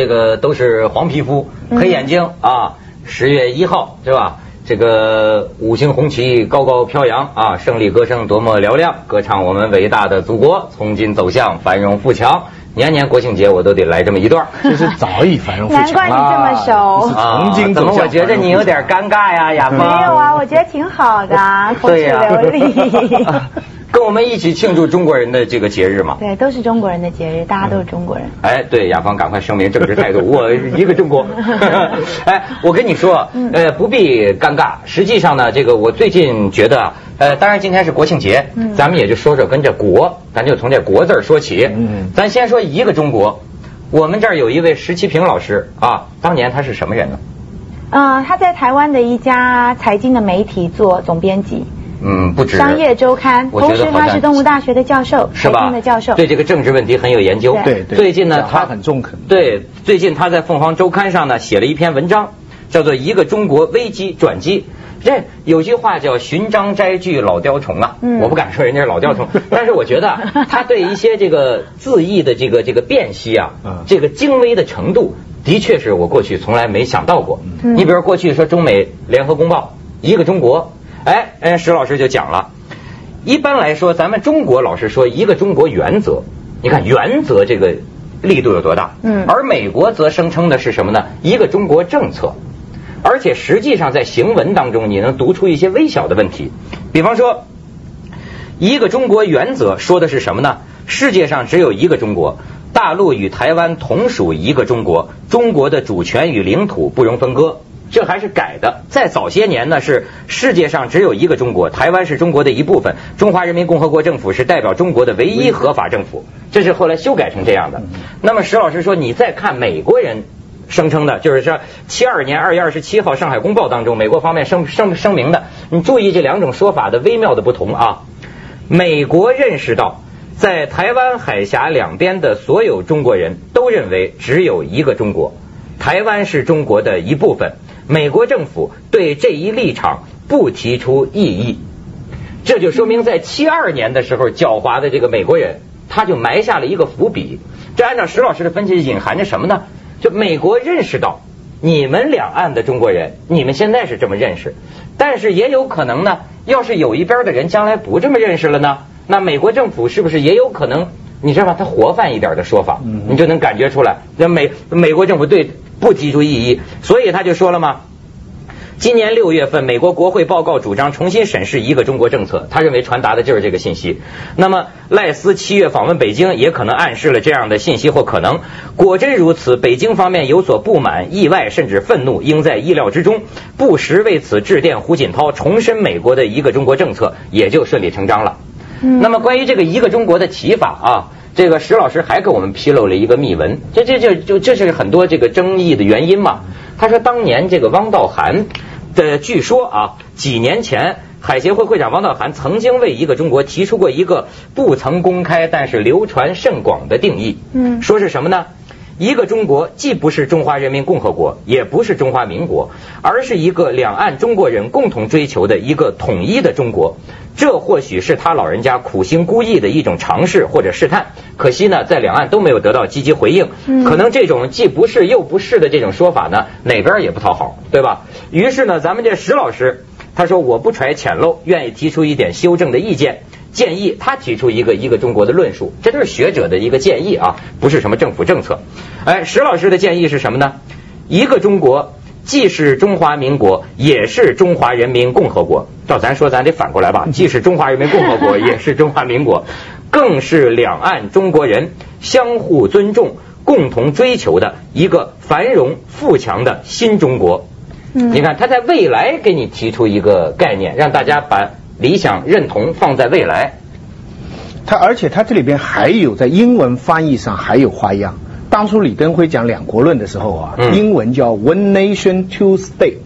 这个都是黄皮肤、黑眼睛啊。十月一号是吧？这个五星红旗高高飘扬啊，胜利歌声多么嘹亮，歌唱我们伟大的祖国从今走向繁荣富强。年年国庆节我都得来这么一段，这是早已繁荣富强难怪你这么熟。从今怎么我觉得你有点尴尬呀，亚芳？没有啊，我觉得挺好的，口齿流利。跟我们一起庆祝中国人的这个节日嘛？对，都是中国人的节日，大家都是中国人。哎，对，雅芳，赶快声明政治态度，我一个中国。哎，我跟你说，呃，不必尴尬。实际上呢，这个我最近觉得，呃，当然今天是国庆节，咱们也就说说跟这国，咱就从这国字说起。嗯，咱先说一个中国。我们这儿有一位石其平老师啊，当年他是什么人呢？啊，他在台湾的一家财经的媒体做总编辑。嗯，不止商业周刊，同时他是东吴大学的教授，是吧？的教授，对这个政治问题很有研究。对对。最近呢，他很中肯。对，最近他在凤凰周刊上呢写了一篇文章，叫做《一个中国危机转机》。这有句话叫“寻章摘句老雕虫”啊，我不敢说人家是老雕虫，但是我觉得他对一些这个字义的这个这个辨析啊，这个精微的程度，的确是我过去从来没想到过。你比如过去说中美联合公报，一个中国。哎，哎，石老师就讲了，一般来说，咱们中国老是说一个中国原则，你看原则这个力度有多大？嗯，而美国则声称的是什么呢？一个中国政策，而且实际上在行文当中，你能读出一些微小的问题。比方说，一个中国原则说的是什么呢？世界上只有一个中国，大陆与台湾同属一个中国，中国的主权与领土不容分割。这还是改的，在早些年呢，是世界上只有一个中国，台湾是中国的一部分，中华人民共和国政府是代表中国的唯一合法政府，这是后来修改成这样的。那么石老师说，你再看美国人声称的，就是说七二年二月二十七号《上海公报》当中，美国方面声声声明的，你注意这两种说法的微妙的不同啊。美国认识到，在台湾海峡两边的所有中国人都认为只有一个中国，台湾是中国的一部分。美国政府对这一立场不提出异议，这就说明在七二年的时候，狡猾的这个美国人他就埋下了一个伏笔。这按照石老师的分析，隐含着什么呢？就美国认识到你们两岸的中国人，你们现在是这么认识，但是也有可能呢，要是有一边的人将来不这么认识了呢，那美国政府是不是也有可能？你知道吗？他活泛一点的说法，你就能感觉出来。那美美国政府对。不提出异议，所以他就说了嘛。今年六月份，美国国会报告主张重新审视一个中国政策，他认为传达的就是这个信息。那么赖斯七月访问北京，也可能暗示了这样的信息或可能。果真如此，北京方面有所不满、意外甚至愤怒，应在意料之中。不时为此致电胡锦涛，重申美国的一个中国政策，也就顺理成章了。那么关于这个一个中国的提法啊。这个石老师还给我们披露了一个秘闻，这这这就这是很多这个争议的原因嘛。他说当年这个汪道涵的，据说啊，几年前海协会会长汪道涵曾经为一个中国提出过一个不曾公开但是流传甚广的定义，嗯，说是什么呢？一个中国既不是中华人民共和国，也不是中华民国，而是一个两岸中国人共同追求的一个统一的中国。这或许是他老人家苦心孤诣的一种尝试或者试探。可惜呢，在两岸都没有得到积极回应。可能这种既不是又不是的这种说法呢，哪边也不讨好，对吧？于是呢，咱们这石老师他说我不揣浅陋，愿意提出一点修正的意见。建议他提出一个一个中国的论述，这都是学者的一个建议啊，不是什么政府政策。哎，石老师的建议是什么呢？一个中国既是中华民国，也是中华人民共和国。照咱说，咱得反过来吧，既是中华人民共和国，也是中华民国，更是两岸中国人相互尊重、共同追求的一个繁荣富强的新中国。你看，他在未来给你提出一个概念，让大家把。理想认同放在未来，他而且他这里边还有在英文翻译上还有花样。当初李登辉讲两国论的时候啊，英文叫 One Nation Two State，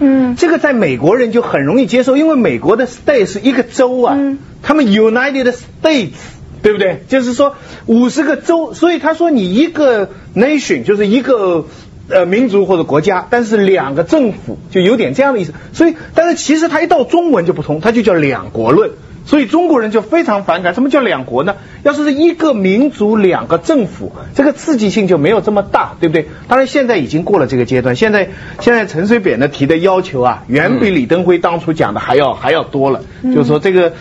嗯，这个在美国人就很容易接受，因为美国的 state 是一个州啊，他们 United States，对不对？就是说五十个州，所以他说你一个 nation 就是一个。呃，民族或者国家，但是两个政府就有点这样的意思。所以，但是其实它一到中文就不同，它就叫两国论，所以中国人就非常反感。什么叫两国呢？要是是一个民族两个政府，这个刺激性就没有这么大，对不对？当然现在已经过了这个阶段，现在现在陈水扁呢提的要求啊，远比李登辉当初讲的还要还要多了。就是说这个，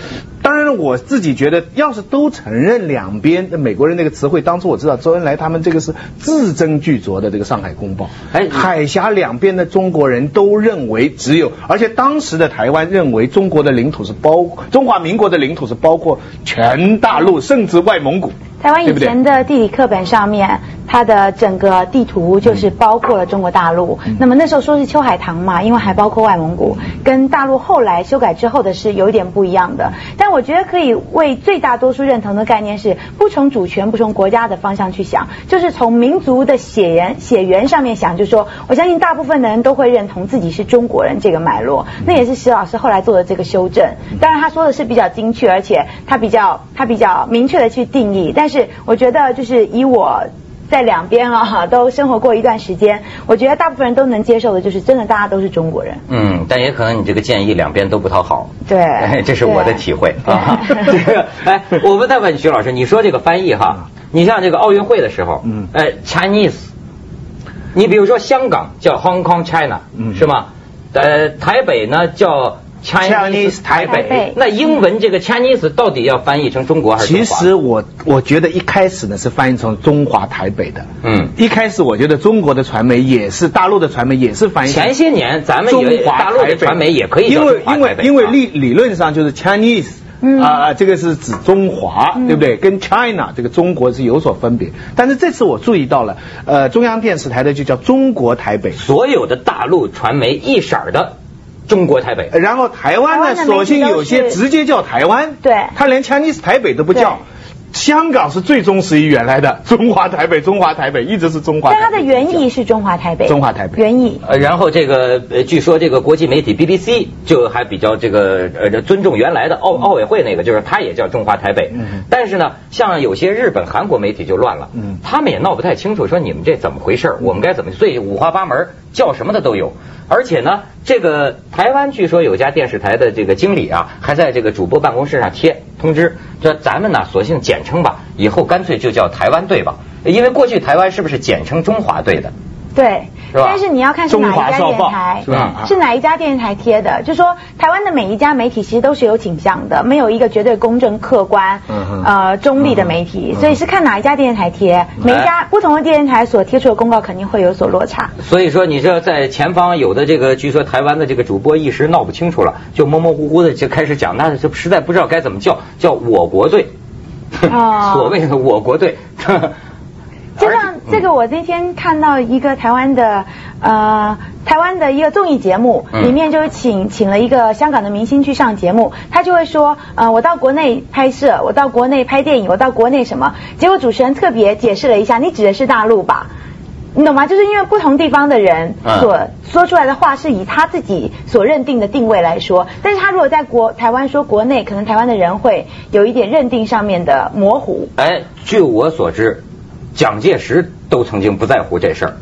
当然我自己觉得，要是都承认两边美国人那个词汇，当初我知道周恩来他们这个是字斟句酌的这个《上海公报》，哎，海峡两边的中国人都认为只有，而且当时的台湾认为中国的领土是包中华民国的领土是包括全大陆，甚至外蒙古。台湾以前的地理课本上面，它的整个地图就是包括了中国大陆。那么那时候说是秋海棠嘛，因为还包括外蒙古，跟大陆后来修改之后的是有一点不一样的。但我觉得可以为最大多数认同的概念是，不从主权、不从国家的方向去想，就是从民族的血缘血缘上面想，就是说，我相信大部分的人都会认同自己是中国人这个脉络。那也是石老师后来做的这个修正。当然他说的是比较精确，而且他比较他比较明确的去定义，但是。是，我觉得就是以我在两边啊都生活过一段时间，我觉得大部分人都能接受的，就是真的大家都是中国人。嗯，但也可能你这个建议两边都不讨好。对，这是我的体会 啊。这个，哎，我问再问徐老师，你说这个翻译哈，你像这个奥运会的时候，嗯，哎，Chinese，你比如说香港叫 Hong Kong China，嗯，是吗？呃，台北呢叫。Chinese 台北，那英文这个 Chinese 到底要翻译成中国还是其实我我觉得一开始呢是翻译成中华台北的。嗯，一开始我觉得中国的传媒也是，大陆的传媒也是翻译。前些年咱们中华大陆的传媒也可以因为因为因为理理论上就是 Chinese 啊，这个是指中华，对不对？跟 China 这个中国是有所分别。但是这次我注意到了，呃，中央电视台的就叫中国台北，所有的大陆传媒一色儿的。中国台北，然后台湾呢？索性有些直接叫台湾，对，他连 Chinese 台北都不叫。香港是最忠实于原来的中华台北，中华台北一直是中华台北。但它的原意是中华台北。中华台北原意。呃，然后这个呃，据说这个国际媒体 BBC 就还比较这个呃尊重原来的奥奥委会那个，就是它也叫中华台北。嗯。但是呢，像有些日本、韩国媒体就乱了。嗯。他们也闹不太清楚，说你们这怎么回事？我们该怎么？所以五花八门，叫什么的都有。而且呢，这个台湾据说有家电视台的这个经理啊，还在这个主播办公室上贴通知，说咱们呢索性简称吧，以后干脆就叫台湾队吧，因为过去台湾是不是简称中华队的？对，但是你要看是哪一家电视台，是哪一家电视台贴的。就说台湾的每一家媒体其实都是有倾向的，没有一个绝对公正、客观、呃中立的媒体，所以是看哪一家电视台贴。每一家不同的电视台所贴出的公告肯定会有所落差。所以说，你知道在前方有的这个，据说台湾的这个主播一时闹不清楚了，就模模糊糊的就开始讲，那就实在不知道该怎么叫，叫我国队，所谓的我国队。就像这个，我那天看到一个台湾的呃台湾的一个综艺节目，里面就是请请了一个香港的明星去上节目，他就会说呃我到国内拍摄，我到国内拍电影，我到国内什么，结果主持人特别解释了一下，你指的是大陆吧？你懂吗？就是因为不同地方的人所说出来的话是以他自己所认定的定位来说，但是他如果在国台湾说国内，可能台湾的人会有一点认定上面的模糊。哎，据我所知。蒋介石都曾经不在乎这事儿，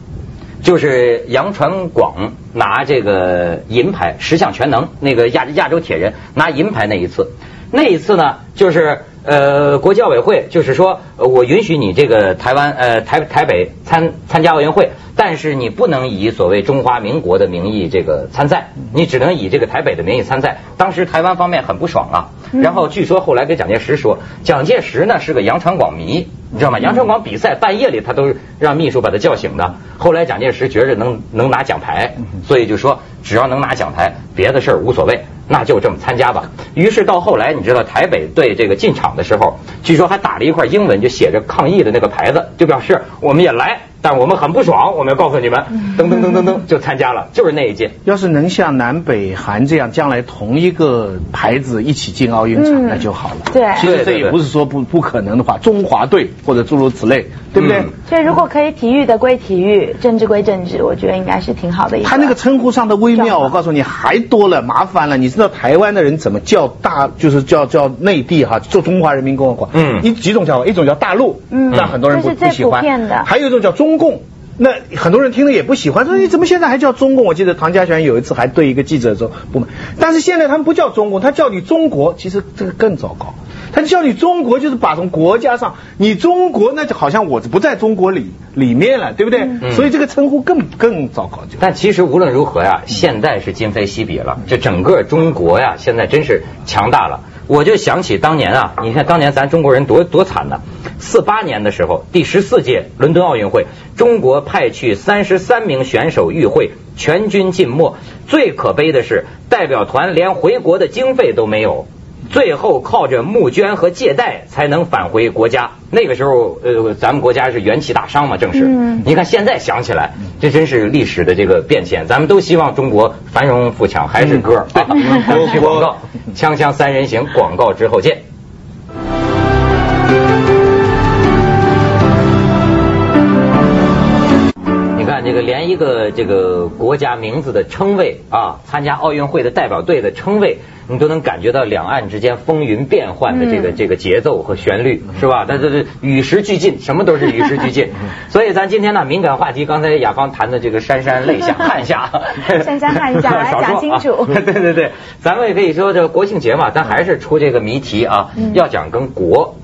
就是杨传广拿这个银牌十项全能，那个亚亚洲铁人拿银牌那一次，那一次呢，就是呃国际奥委会就是说我允许你这个台湾呃台台北参参加奥运会，但是你不能以所谓中华民国的名义这个参赛，你只能以这个台北的名义参赛。当时台湾方面很不爽啊，然后据说后来跟蒋介石说，蒋介石呢是个杨长广迷。你知道吗？杨长广比赛半夜里，他都让秘书把他叫醒的。后来蒋介石觉着能能拿奖牌，所以就说只要能拿奖牌，别的事儿无所谓，那就这么参加吧。于是到后来，你知道台北队这个进场的时候，据说还打了一块英文就写着抗议的那个牌子，就表示我们也来。但我们很不爽，我们要告诉你们，噔噔噔噔噔 就参加了，就是那一届。要是能像南北韩这样，将来同一个牌子一起进奥运场，那就好了。对，其实这也不是说不不可能的话，中华队或者诸如此类，对不对？所以如果可以，体育的归体育，政治归政治，我觉得应该是挺好的。他那个称呼上的微妙，我告诉你还多了，麻烦了。你知道台湾的人怎么叫大，就是叫叫内地哈，做中华人民共和国。嗯，一几种叫法，一种叫大陆，嗯，让很多人不不喜欢。还有一种叫中。中共，那很多人听了也不喜欢，说你怎么现在还叫中共？我记得唐家璇有一次还对一个记者说不满，但是现在他们不叫中共，他叫你中国，其实这个更糟糕。他叫你中国，就是把从国家上，你中国那就好像我不在中国里里面了，对不对？所以这个称呼更更糟糕。但其实无论如何呀，现在是今非昔比了，这整个中国呀，现在真是强大了。我就想起当年啊，你看当年咱中国人多多惨呐！四八年的时候，第十四届伦敦奥运会，中国派去三十三名选手与会，全军尽没。最可悲的是，代表团连回国的经费都没有。最后靠着募捐和借贷才能返回国家。那个时候，呃，咱们国家是元气大伤嘛，正是。你看现在想起来，这真是历史的这个变迁。咱们都希望中国繁荣富强，还是歌。对，咱们去广告，锵锵三人行，广告之后见。看这个，连一个这个国家名字的称谓啊，参加奥运会的代表队的称谓。你都能感觉到两岸之间风云变幻的这个这个节奏和旋律，是吧？它这是与时俱进，什么都是与时俱进。所以咱今天呢，敏感话题，刚才雅芳谈的这个姗姗泪下汗下，姗姗汗下，来讲清楚。对对对，咱们也可以说这个国庆节嘛，咱还是出这个谜题啊，要讲跟国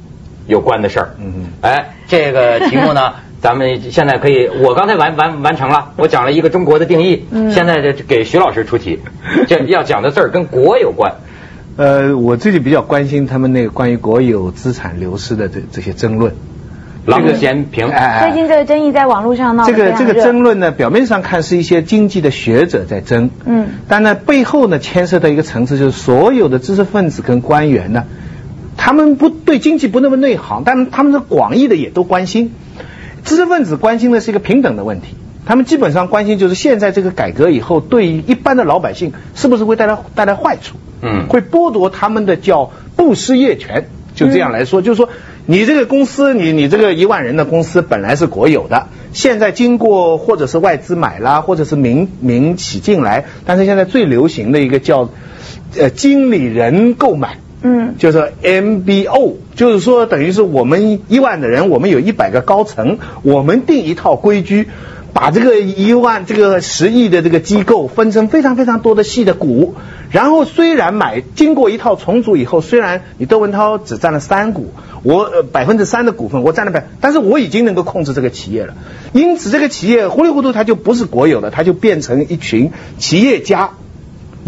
有关的事儿。嗯嗯。哎，这个题目呢？咱们现在可以，我刚才完完完成了，我讲了一个中国的定义。嗯。现在这给徐老师出题，这要讲的字儿跟国有关。呃，我自己比较关心他们那个关于国有资产流失的这这些争论。郎咸平。最近这个争议在网络上闹这个这个争论呢，表面上看是一些经济的学者在争。嗯。但呢，背后呢牵涉到一个层次，就是所有的知识分子跟官员呢，他们不对经济不那么内行，但他们的广义的也都关心。知识分子关心的是一个平等的问题，他们基本上关心就是现在这个改革以后，对于一般的老百姓是不是会带来带来坏处？嗯，会剥夺他们的叫不失业权。就这样来说，就是说你这个公司，你你这个一万人的公司本来是国有的，现在经过或者是外资买啦，或者是民民企进来，但是现在最流行的一个叫呃经理人购买。嗯，就是 MBO，就是说等于是我们一万的人，我们有一百个高层，我们定一套规矩，把这个一万这个十亿的这个机构分成非常非常多的细的股，然后虽然买经过一套重组以后，虽然你窦文涛只占了三股，我百分之三的股份我占了百，但是我已经能够控制这个企业了，因此这个企业糊里糊涂它就不是国有的，它就变成一群企业家。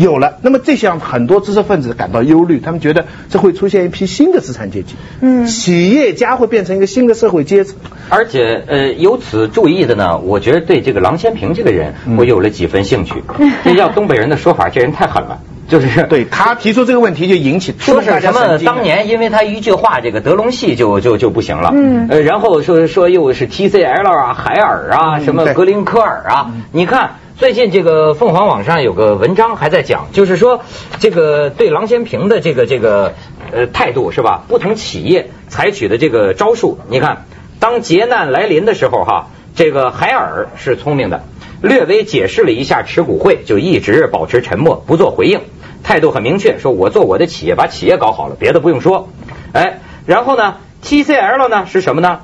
有了，那么这项很多知识分子感到忧虑，他们觉得这会出现一批新的资产阶级，嗯，企业家会变成一个新的社会阶层。而且，呃，由此注意的呢，我觉得对这个郎咸平这个人，我有了几分兴趣。这要东北人的说法，这人太狠了，就是 对他提出这个问题就引起说是什么？当年因为他一句话，这个德隆系就就就不行了，嗯，呃，然后说说又是 TCL 啊，海尔啊，什么格林科尔啊，你看。最近这个凤凰网上有个文章还在讲，就是说这个对郎咸平的这个这个呃态度是吧？不同企业采取的这个招数，你看，当劫难来临的时候哈，这个海尔是聪明的，略微解释了一下持股会，就一直保持沉默，不做回应，态度很明确，说我做我的企业，把企业搞好了，别的不用说。哎，然后呢，TCL 呢是什么呢？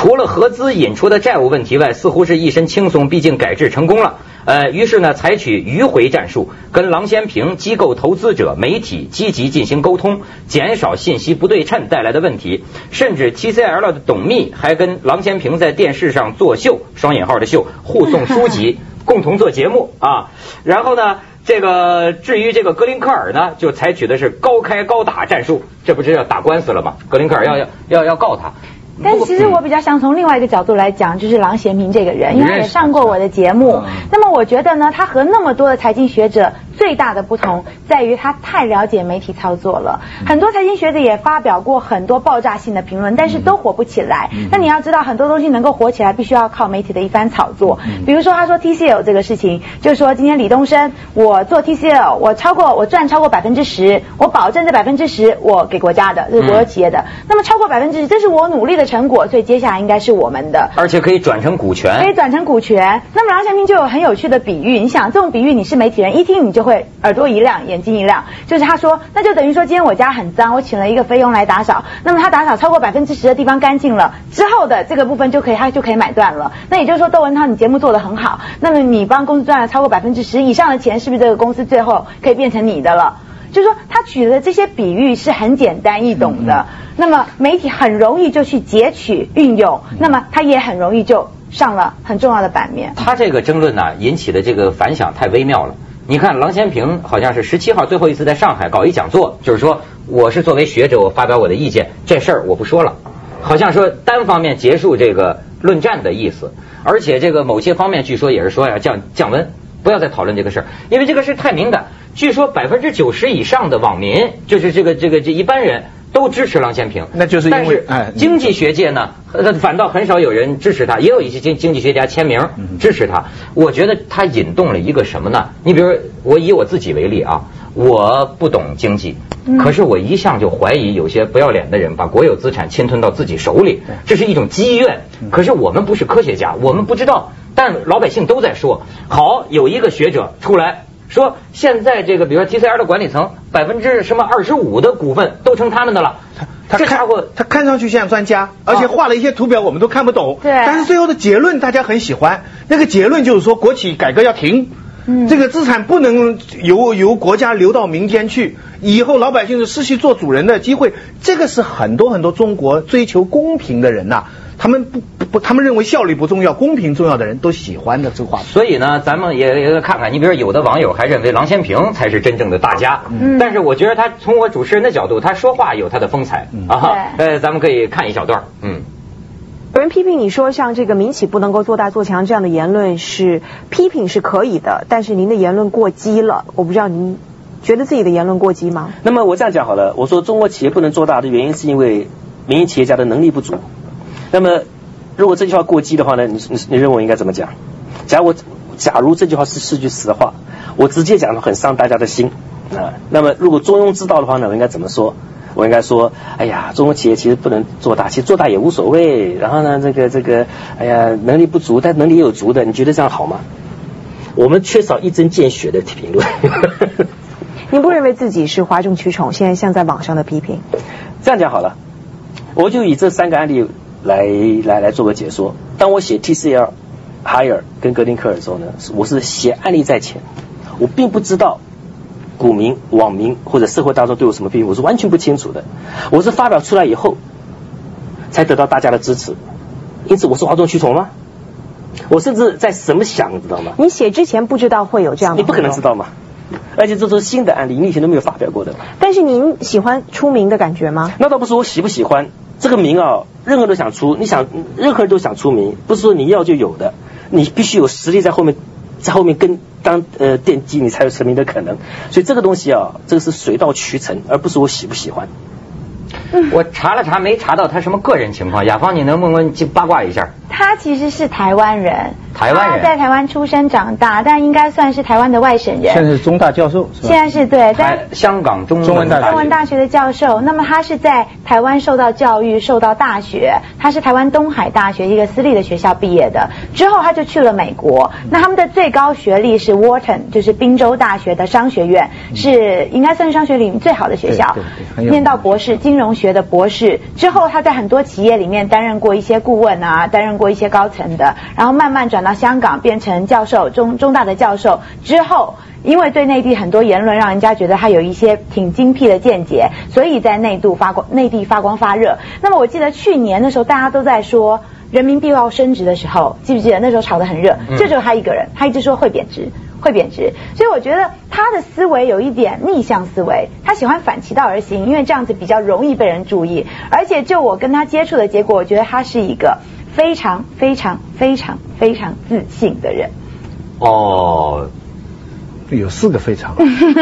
除了合资引出的债务问题外，似乎是一身轻松，毕竟改制成功了。呃，于是呢，采取迂回战术，跟郎咸平、机构投资者、媒体积极进行沟通，减少信息不对称带来的问题。甚至 TCL 的董秘还跟郎咸平在电视上作秀（双引号的秀），互送书籍，共同做节目啊。然后呢，这个至于这个格林科尔呢，就采取的是高开高打战术，这不是要打官司了吗？格林科尔要要要要告他。但其实我比较想从另外一个角度来讲，就是郎咸平这个人，因为他也上过我的节目。那么我觉得呢，他和那么多的财经学者最大的不同在于他太了解媒体操作了。很多财经学者也发表过很多爆炸性的评论，但是都火不起来。那你要知道，很多东西能够火起来，必须要靠媒体的一番炒作。比如说他说 TCL 这个事情，就是说今天李东生我做 TCL，我超过我赚超过百分之十，我保证这百分之十我给国家的，这是国有企业的。那么超过百分之十，这是我努力的。成果，所以接下来应该是我们的，而且可以转成股权，可以转成股权。那么郎咸平就有很有趣的比喻，你想这种比喻，你是媒体人一听你就会。会耳朵一亮，眼睛一亮，就是他说，那就等于说今天我家很脏，我请了一个菲佣来打扫，那么他打扫超过百分之十的地方干净了之后的这个部分就可以，他就可以买断了。那也就是说，窦文涛你节目做得很好，那么你帮公司赚了超过百分之十以上的钱，是不是这个公司最后可以变成你的了？就是说，他举的这些比喻是很简单易懂的，那么媒体很容易就去截取运用，那么他也很容易就上了很重要的版面。他这个争论呢，引起的这个反响太微妙了。你看，郎咸平好像是十七号最后一次在上海搞一讲座，就是说我是作为学者，我发表我的意见，这事儿我不说了，好像说单方面结束这个论战的意思。而且这个某些方面据说也是说要降降温，不要再讨论这个事儿，因为这个事太敏感。据说百分之九十以上的网民，就是这个这个这一般人都支持郎咸平，那就是因为哎，经济学界呢，反倒很少有人支持他，也有一些经经济学家签名支持他。我觉得他引动了一个什么呢？你比如我以我自己为例啊，我不懂经济，可是我一向就怀疑有些不要脸的人把国有资产侵吞到自己手里，这是一种积怨。可是我们不是科学家，我们不知道，但老百姓都在说，好有一个学者出来。说现在这个，比如说 TCL 的管理层百分之什么二十五的股份都成他们的了。他这家伙他看上去像专家，而且画了一些图表我们都看不懂。对。但是最后的结论大家很喜欢，那个结论就是说国企改革要停，嗯，这个资产不能由由国家流到民间去，以后老百姓是失去做主人的机会。这个是很多很多中国追求公平的人呐。他们不不，他们认为效率不重要，公平重要的人都喜欢的这话。所以呢，咱们也也看看，你比如说有的网友还认为郎咸平才是真正的大家，嗯，但是我觉得他从我主持人的角度，他说话有他的风采嗯啊。呃，咱们可以看一小段，嗯。有人批评你说，像这个民企不能够做大做强这样的言论是批评是可以的，但是您的言论过激了。我不知道您觉得自己的言论过激吗？那么我这样讲好了，我说中国企业不能做大的原因是因为民营企业家的能力不足。那么，如果这句话过激的话呢？你你你认为应该怎么讲？假如我假如这句话是是句实话，我直接讲的很伤大家的心啊。那么如果中庸之道的话呢？我应该怎么说？我应该说，哎呀，中国企业其实不能做大，其实做大也无所谓。然后呢，这个这个，哎呀，能力不足，但能力也有足的，你觉得这样好吗？我们缺少一针见血的评论。您不认为自己是哗众取宠？现在像在网上的批评？这样讲好了，我就以这三个案例。来来来做个解说。当我写 TCL、Higher 跟格林科尔的时候呢，我是写案例在前，我并不知道股民、网民或者社会大众对我什么批评，我是完全不清楚的。我是发表出来以后，才得到大家的支持。因此，我是哗众取宠吗？我甚至在什么想，你知道吗？你写之前不知道会有这样的，你不可能知道嘛？而且这都是新的案例，你以前都没有发表过的。但是您喜欢出名的感觉吗？那倒不是我喜不喜欢。这个名啊，任何人都想出，你想，任何人都想出名，不是说你要就有的，你必须有实力在后面，在后面跟当呃奠基，你才有成名的可能。所以这个东西啊，这个是水到渠成，而不是我喜不喜欢。我查了查，没查到他什么个人情况。雅芳，你能不能八卦一下？他其实是台湾人，台湾人，在台湾出生长大，但应该算是台湾的外省人。现在是中大教授，是吧？现在是对，在香港中中文大中文大学的教授。那么他是在台湾受到教育，受到大学，他是台湾东海大学一个私立的学校毕业的。之后他就去了美国。那他们的最高学历是 Wharton，就是宾州大学的商学院，是应该算是商学里面最好的学校。念到博士，金融学的博士之后，他在很多企业里面担任过一些顾问啊，担任。过一些高层的，然后慢慢转到香港，变成教授，中中大的教授之后，因为对内地很多言论让人家觉得他有一些挺精辟的见解，所以在内度发光，内地发光发热。那么我记得去年的时候，大家都在说人民币要升值的时候，记不记得那时候炒得很热？就只有他一个人，他一直说会贬值。会贬值，所以我觉得他的思维有一点逆向思维，他喜欢反其道而行，因为这样子比较容易被人注意。而且就我跟他接触的结果，我觉得他是一个非常非常非常非常自信的人。哦，有四个非常，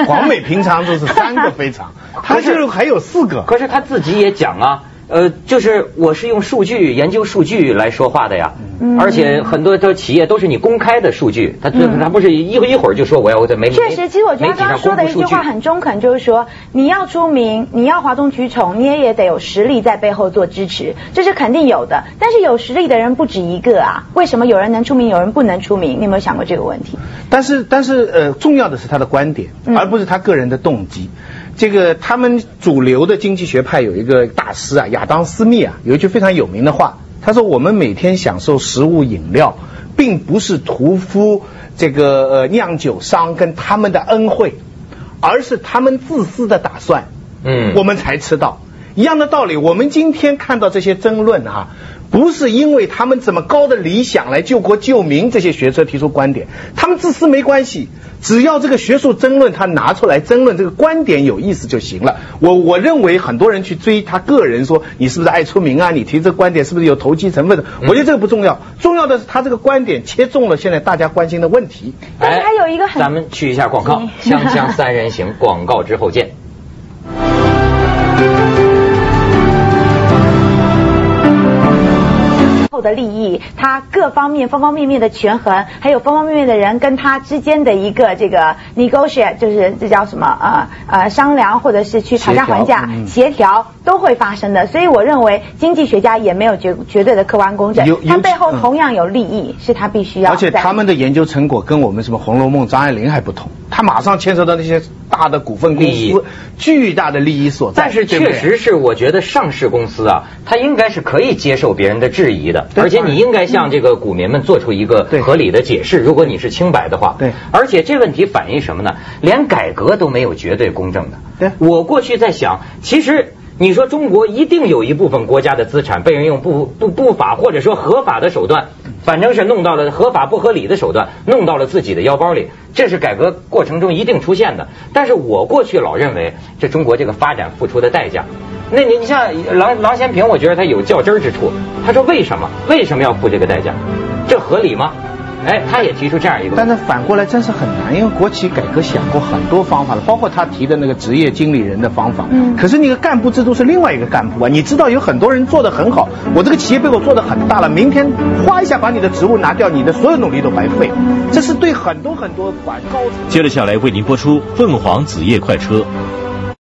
黄美平常都是三个非常，他就是还有四个。可是他自己也讲啊。呃，就是我是用数据研究数据来说话的呀，而且很多的企业都是你公开的数据，他他不是一一会儿就说我要在媒确实，其实我觉得刚刚说的一句话很中肯，就是说你要出名，你要哗众取宠，你也也得有实力在背后做支持，这是肯定有的。但是有实力的人不止一个啊，为什么有人能出名，有人不能出名？你有没有想过这个问题？但是但是呃，重要的是他的观点，而不是他个人的动机。这个他们主流的经济学派有一个大师啊，亚当斯密啊，有一句非常有名的话，他说：“我们每天享受食物饮料，并不是屠夫这个呃酿酒商跟他们的恩惠，而是他们自私的打算，嗯，我们才吃到。一样的道理，我们今天看到这些争论啊。”不是因为他们怎么高的理想来救国救民，这些学者提出观点，他们自私没关系，只要这个学术争论他拿出来争论这个观点有意思就行了。我我认为很多人去追他个人说你是不是爱出名啊？你提这个观点是不是有投机成分的？我觉得这个不重要，重要的是他这个观点切中了现在大家关心的问题。哎，还有一个很，咱们去一下广告，锵锵三人行，广告之后见。的利益，他各方面方方面面的权衡，还有方方面面的人跟他之间的一个这个 negotiate，就是这叫什么呃呃商量或者是去讨价还价协调都会发生的。所以我认为经济学家也没有绝绝对的客观公正，他背后同样有利益，是他必须要。而且他们的研究成果跟我们什么《红楼梦》张爱玲还不同，他马上牵扯到那些大的股份公司巨大的利益所在。但是确实是，我觉得上市公司啊，他应该是可以接受别人的质疑的。而且你应该向这个股民们做出一个合理的解释，如果你是清白的话。对。而且这问题反映什么呢？连改革都没有绝对公正的。对。我过去在想，其实你说中国一定有一部分国家的资产被人用不不不法或者说合法的手段，反正是弄到了合法不合理的手段，弄到了自己的腰包里，这是改革过程中一定出现的。但是我过去老认为，这中国这个发展付出的代价。那你你像郎郎咸平，我觉得他有较真儿之处。他说为什么为什么要付这个代价？这合理吗？哎，他也提出这样一个。但是反过来真是很难，因为国企改革想过很多方法了，包括他提的那个职业经理人的方法。嗯。可是那个干部制度是另外一个干部啊，你知道有很多人做的很好，我这个企业被我做的很大了，明天哗一下把你的职务拿掉，你的所有努力都白费。这是对很多很多管高层。接着下来为您播出凤凰紫夜快车。